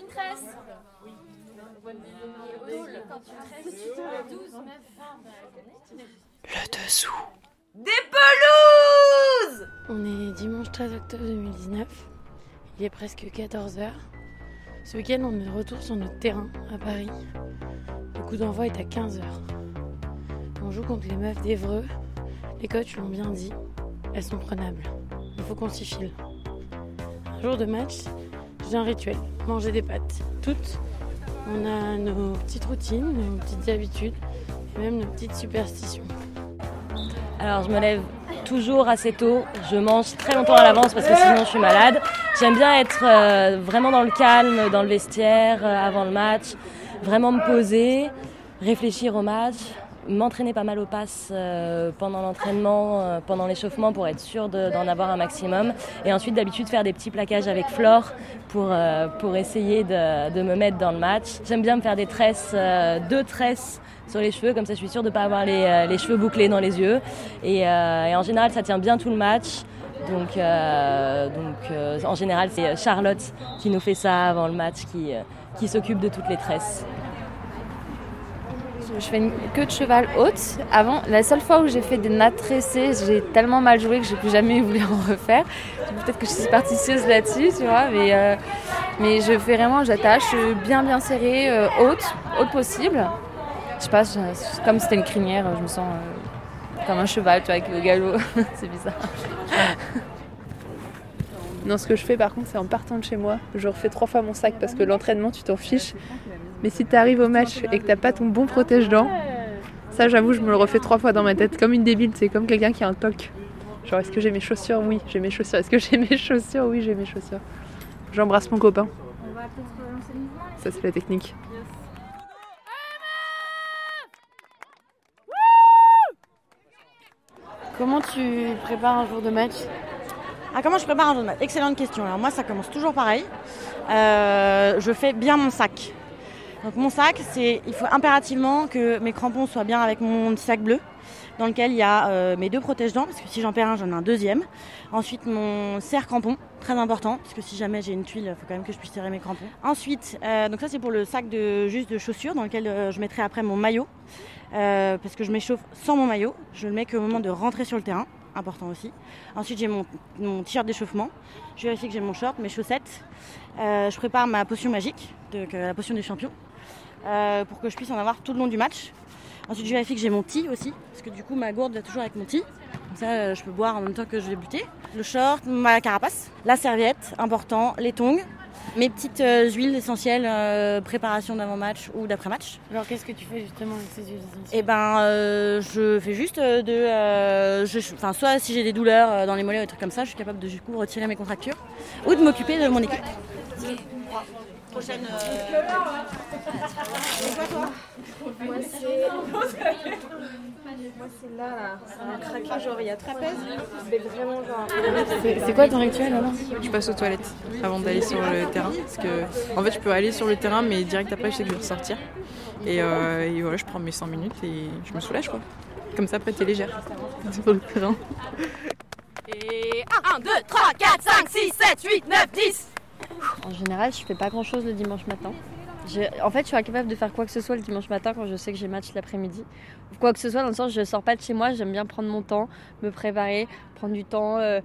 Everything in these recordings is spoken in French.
une tresse Le dessous. Des pelouses On est dimanche 13 octobre 2019. Il est presque 14h. Ce week-end, on est de retour sur notre terrain à Paris. Le coup d'envoi est à 15h. On joue contre les meufs d'Evreux. Les coachs l'ont bien dit. Elles sont prenables. Il faut qu'on s'y file. Un jour de match, j'ai un rituel. Manger des pâtes. Toutes. On a nos petites routines, nos petites habitudes et même nos petites superstitions. Alors je me lève toujours assez tôt, je mange très longtemps à l'avance parce que sinon je suis malade. J'aime bien être euh, vraiment dans le calme, dans le vestiaire, euh, avant le match, vraiment me poser, réfléchir au match, m'entraîner pas mal au pass euh, pendant l'entraînement, euh, pendant l'échauffement pour être sûr de- d'en avoir un maximum. Et ensuite d'habitude faire des petits plaquages avec Flore pour, euh, pour essayer de, de me mettre dans le match. J'aime bien me faire des tresses, deux tresses sur les cheveux, comme ça je suis sûre de ne pas avoir les, les cheveux bouclés dans les yeux. Et, et en général ça tient bien tout le match. Donc, donc en général c'est Charlotte qui nous fait ça avant le match, qui, qui s'occupe de toutes les tresses. Je fais une queue de cheval haute. Avant, la seule fois où j'ai fait des nattes tressées, j'ai tellement mal joué que j'ai plus jamais voulu en refaire. Peut-être que je suis superstitieuse là-dessus, tu vois, mais, euh, mais je fais vraiment, j'attache euh, bien bien serrée, euh, haute, haute possible. Je sais pas, comme c'était une crinière, je me sens comme un cheval, tu vois, avec le galop. c'est bizarre. Non, ce que je fais par contre, c'est en partant de chez moi, je refais trois fois mon sac parce que l'entraînement, tu t'en fiches. Mais si tu arrives au match et que t'as pas ton bon protège-dents, ça, j'avoue, je me le refais trois fois dans ma tête, comme une débile. C'est comme quelqu'un qui a un toc. Genre, est-ce que j'ai mes chaussures? Oui, j'ai mes chaussures. Est-ce que j'ai mes chaussures? Oui, j'ai mes chaussures. J'embrasse mon copain. Ça, c'est la technique. Comment tu prépares un jour de match? Ah, comment je prépare un jour de match? Excellente question. Alors moi, ça commence toujours pareil. Euh, je fais bien mon sac. Donc mon sac, c'est il faut impérativement que mes crampons soient bien avec mon sac bleu, dans lequel il y a euh, mes deux protège-dents, parce que si j'en perds un, j'en ai un deuxième. Ensuite, mon serre-crampon, très important, parce que si jamais j'ai une tuile, il faut quand même que je puisse serrer mes crampons. Ensuite, euh, donc ça c'est pour le sac de juste de chaussures, dans lequel euh, je mettrai après mon maillot, euh, parce que je m'échauffe sans mon maillot. Je le mets qu'au moment de rentrer sur le terrain, important aussi. Ensuite, j'ai mon, mon t-shirt d'échauffement. Je vérifie que j'ai mon short, mes chaussettes. Euh, je prépare ma potion magique, euh, la potion des champions, euh, pour que je puisse en avoir tout le long du match. Ensuite, je vérifie que j'ai mon tea aussi, parce que du coup, ma gourde va toujours avec mon tea. Comme ça, je peux boire en même temps que je vais buter. Le short, ma carapace, la serviette, important, les tongs, mes petites euh, huiles essentielles, euh, préparation d'avant-match ou d'après-match. Alors qu'est-ce que tu fais justement avec ces huiles essentielles? Et ben, euh, je fais juste de, euh, je- enfin, soit si j'ai des douleurs euh, dans les mollets ou des trucs comme ça, je suis capable de du coup retirer mes contractures ou de m'occuper de mon équipe. Prochaine. euh, c'est quoi toi? C'est là, là. C'est un craquage, genre il y a trapèze. C'est vraiment genre. C'est c'est quoi ton rituel alors Je passe aux toilettes avant d'aller sur le terrain. Parce que, en fait, je peux aller sur le terrain, mais direct après, je sais que je vais ressortir. Et, euh, et voilà, je prends mes 100 minutes et je me soulage, quoi. Comme ça, après, t'es légère sur le terrain. Et 1, 2, 3, 4, 5, 6, 7, 8, 9, 10 En général, je fais pas grand chose le dimanche matin. En fait, je suis incapable de faire quoi que ce soit le dimanche matin quand je sais que j'ai match l'après-midi. Quoi que ce soit, dans le sens, je sors pas de chez moi, j'aime bien prendre mon temps, me préparer, prendre du temps, euh,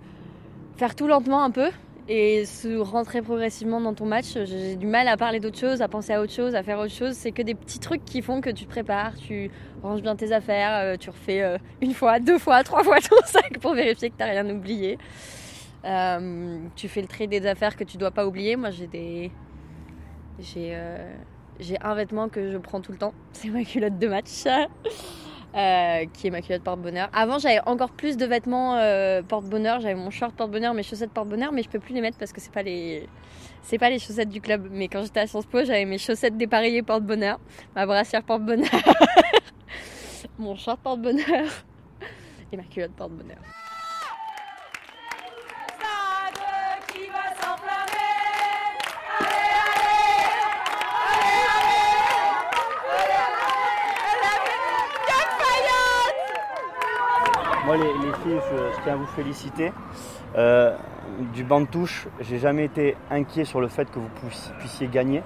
faire tout lentement un peu et se rentrer progressivement dans ton match. J'ai du mal à parler d'autre chose, à penser à autre chose, à faire autre chose. C'est que des petits trucs qui font que tu te prépares, tu ranges bien tes affaires, euh, tu refais euh, une fois, deux fois, trois fois ton sac pour vérifier que t'as rien oublié. Tu fais le tri des affaires que tu dois pas oublier. Moi, j'ai des. J'ai euh, j'ai un vêtement que je prends tout le temps. C'est ma culotte de match. euh, qui est ma culotte porte-bonheur. Avant, j'avais encore plus de vêtements euh, porte-bonheur. J'avais mon short porte-bonheur, mes chaussettes porte-bonheur, mais je peux plus les mettre parce que c'est pas les. C'est pas les chaussettes du club, mais quand j'étais à Sciences Po, j'avais mes chaussettes dépareillées porte-bonheur, ma brassière porte-bonheur, mon short porte-bonheur et ma culotte porte-bonheur. Stade qui va s'enflammer Allez, allez Allez, allez Allez, allez Gag Fayette Moi, les, les filles, je, je tiens à vous féliciter. Euh, du banc de touche, j'ai jamais été inquiet sur le fait que vous puissiez gagner.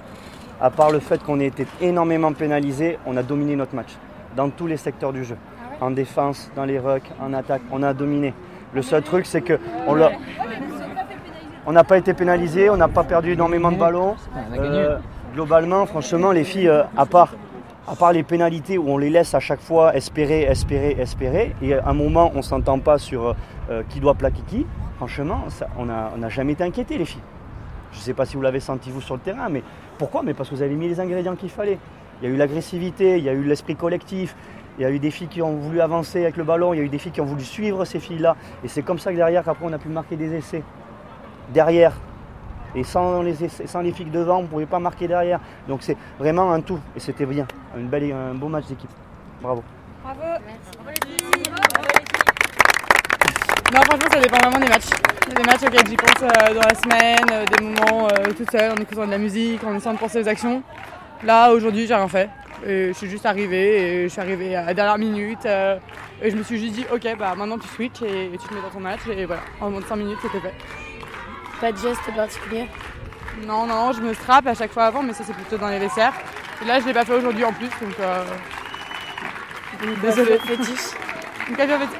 À part le fait qu'on ait été énormément pénalisé, on a dominé notre match dans tous les secteurs du jeu. En défense, dans les rucks, en attaque, on a dominé. Le seul truc, c'est que on n'a pas été pénalisé, on n'a pas perdu énormément de ballons. Euh, globalement, franchement, les filles, euh, à part à part les pénalités où on les laisse à chaque fois espérer, espérer, espérer, et à un moment on ne s'entend pas sur euh, qui doit plaquer qui, franchement, on n'a jamais été inquiété les filles. Je ne sais pas si vous l'avez senti vous sur le terrain, mais pourquoi? Mais parce que vous avez mis les ingrédients qu'il fallait. Il y a eu l'agressivité, il y a eu l'esprit collectif, il y a eu des filles qui ont voulu avancer avec le ballon, il y a eu des filles qui ont voulu suivre ces filles-là. Et c'est comme ça que derrière, après, on a pu marquer des essais. Derrière. Et sans les, sans les filles devant, on ne pouvait pas marquer derrière. Donc c'est vraiment un tout. Et c'était bien. Une belle, un beau match d'équipe. Bravo. Bravo. Merci. Non, franchement, ça dépend vraiment des matchs. Il y a des matchs auxquels j'y pense euh, dans la semaine, euh, des moments euh, tout seul, en écoutant de la musique, en essayant de penser aux actions. Là, aujourd'hui, j'ai rien fait. Et je suis juste arrivée et je suis arrivée à la dernière minute. et je me suis juste dit, ok, bah maintenant tu switches et, tu te mets dans ton match. Et voilà, en moins de 5 minutes, c'était fait. Pas de geste particulier Non, non, je me strappe à chaque fois avant, mais ça c'est plutôt dans les vestiaires. Et là, je l'ai pas fait aujourd'hui en plus, donc. Euh... Désolée.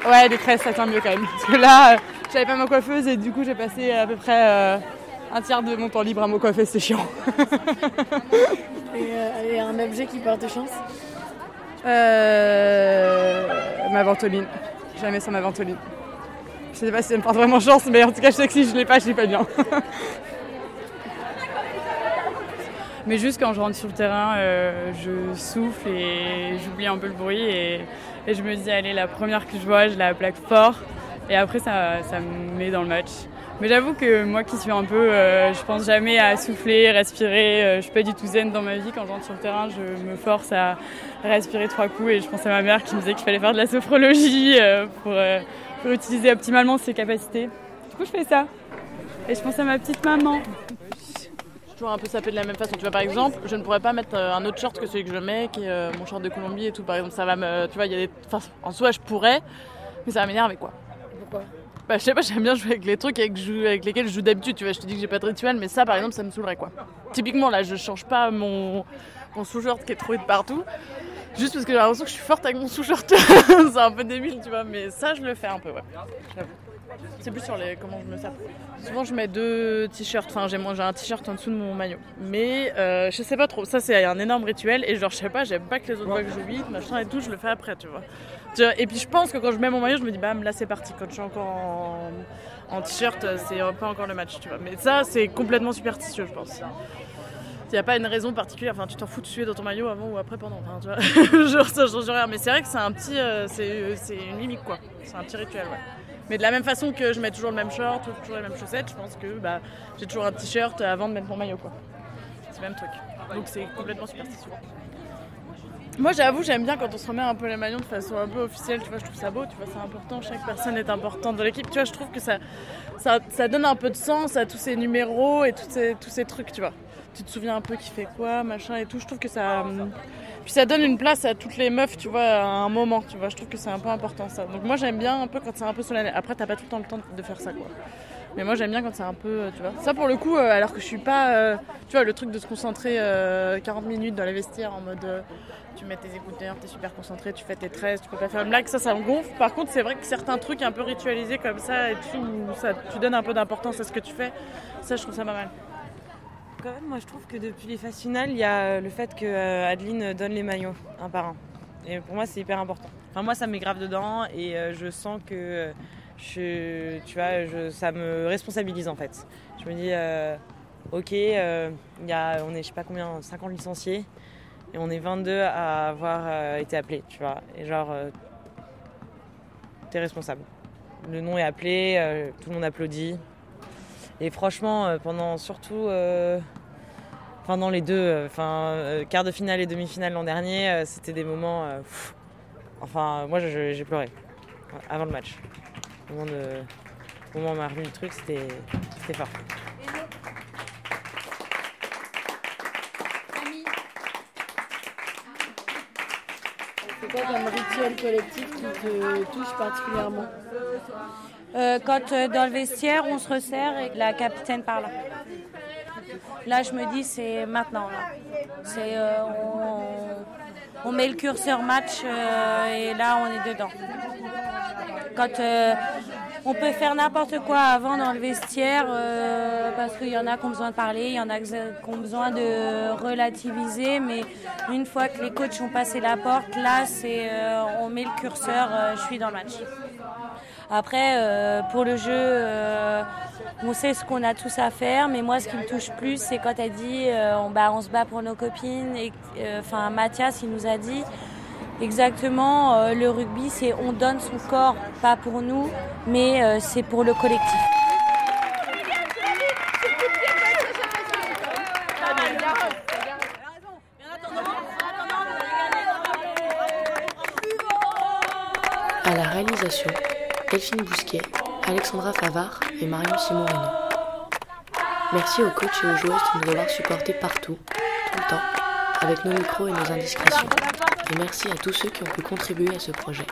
Ouais, des tresses, ça tient mieux quand même. Parce que là, euh, j'avais pas ma coiffeuse et du coup, j'ai passé à peu près euh, un tiers de mon temps libre à me coiffer, c'est chiant. Euh, et, un objet qui porte chance Ma ventoline. Jamais sans ma ventoline. Je sais pas si ça me porte vraiment chance, mais en tout cas, je sais que si je l'ai pas, je l'ai pas bien. mais juste quand je rentre sur le terrain, je souffle et j'oublie un peu le bruit et, je me dis, allez, la première que je vois, je la plaque fort et après, ça, ça me met dans le match. Mais j'avoue que moi qui suis un peu, euh, je pense jamais à souffler, respirer. Euh, je suis pas du tout zen dans ma vie. Quand j'entre sur le terrain, je me force à respirer trois coups. Et je pense à ma mère qui me disait qu'il fallait faire de la sophrologie euh, pour, pour, utiliser optimalement ses capacités. Du coup, je fais ça. Et je pense à ma petite maman. Je toujours un peu sapé de la même façon. Tu vois, par exemple, je ne pourrais pas mettre un autre short que celui que je mets, qui est mon short de Colombie et tout. Par exemple, ça va me, tu vois, il y a des, enfin, en soi, je pourrais, mais ça va m'énerver quoi. Pourquoi? Bah, je sais pas, j'aime bien jouer avec les trucs avec, avec lesquels je joue d'habitude. Tu vois, je te dis que j'ai pas de rituel, mais ça, par exemple, ça me saoulerait quoi. Typiquement, là, je change pas mon, mon sous-shirt qui est trouvé de partout. Juste parce que j'ai l'impression que je suis forte avec mon sous-shirt. c'est un peu débile, tu vois, mais ça, je le fais un peu, ouais. C'est plus sur les comment je me sape. Souvent, je mets deux t-shirts. Enfin, j'ai un t-shirt en dessous de mon maillot. Mais euh, je sais pas trop. Ça, c'est un énorme rituel. Et genre, je sais pas, j'aime pas que les autres voient que je vite, machin et tout. Je le fais après, tu vois. Et puis je pense que quand je mets mon maillot, je me dis, bam, là c'est parti. Quand je suis encore en, t-shirt, c'est pas encore le match, tu vois. Mais ça, c'est complètement superstitieux, je pense. Il n'y a pas une raison particulière. Enfin, tu t'en fous de suer dans ton maillot avant ou après, pendant. Enfin, tu vois. genre, ça change rien. Mais c'est vrai que c'est un petit. Euh, c'est une limite, quoi. C'est un petit rituel. Mais de la même façon que je mets toujours le même short ou toujours les mêmes chaussettes, je pense que bah, j'ai toujours un t-shirt avant de mettre mon maillot, quoi. C'est le même truc. Donc c'est complètement superstitieux. Moi j'avoue j'aime bien quand on se remet un peu les maillons de façon un peu officielle, tu vois, je trouve ça beau, tu vois, c'est important, chaque personne est importante dans l'équipe, tu vois, je trouve que ça, ça, donne un peu de sens à tous ces numéros et tous ces, tous ces trucs, tu vois. Tu te souviens un peu qui fait quoi, machin et tout, je trouve que ça... Puis ça donne une place à toutes les meufs, tu vois, à un moment, tu vois, je trouve que c'est un peu important ça. Donc moi j'aime bien un peu quand c'est un peu solennel. Après t'as pas tout le temps le temps de faire ça, quoi. Mais moi j'aime bien quand c'est un peu, euh, tu vois. Ça pour le coup, euh, alors que je suis pas, euh, tu vois, le truc de se concentrer 40 minutes dans les vestiaires en mode tu mets tes écouteurs, tu es super concentré, tu fais tes tresses, tu peux pas faire une blague, ça, ça me gonfle. Par contre, c'est vrai que certains trucs un peu ritualisés comme ça, et tu, ça, tu donnes un peu d'importance à ce que tu fais, ça, je trouve ça pas mal. Moi, je trouve que depuis les phases finales, il y a le fait que euh, Adeline donne les maillots un par un. Et pour moi, c'est hyper important. Enfin, moi, ça me met grave dedans et euh, je sens que je, tu vois, ça me responsabilise en fait. Je me dis, euh, ok, y a, on est, je sais pas combien, 50 licenciés. Et on est 22 à avoir euh, été appelés, tu vois. Et genre, euh, t'es responsable. Le nom est appelé, euh, tout le monde applaudit. Et franchement, pendant surtout pendant les deux, enfin quart de finale et demi-finale l'an dernier, c'était des moments. enfin, moi j'ai pleuré avant le match. Au moment, de, au moment où on m'a remis le truc, c'était fort. C'est quoi comme rituel collectif qui te touche particulièrement? Euh, quand euh, dans le vestiaire, on se resserre et la capitaine parle. Là, je me dis, c'est maintenant. Euh, on, met le curseur match euh, et là, on est dedans. Euh, on peut faire n'importe quoi avant dans le vestiaire, parce qu'il y en a qui ont besoin de parler, il y en a qui ont besoin de relativiser, mais une fois que les coachs ont passé la porte, là, c'est, on met le curseur, je suis dans le match. Après, euh, pour le jeu, euh, on sait ce qu'on a tous à faire, mais moi, ce qui me touche plus, c'est quand elle dit euh, on, bah, on se bat pour nos copines. Enfin, Mathias, il nous a dit exactement le rugby, c'est on donne son corps, pas pour nous, mais c'est pour le collectif. À la réalisation, Delphine Bousquet, Alexandra Favard et Marion Simon-Renaud. Merci aux coachs et aux joueuses de nous avoir supportés partout, tout le temps, avec nos micros et nos indiscrétions. Et merci à tous ceux qui ont pu contribuer à ce projet.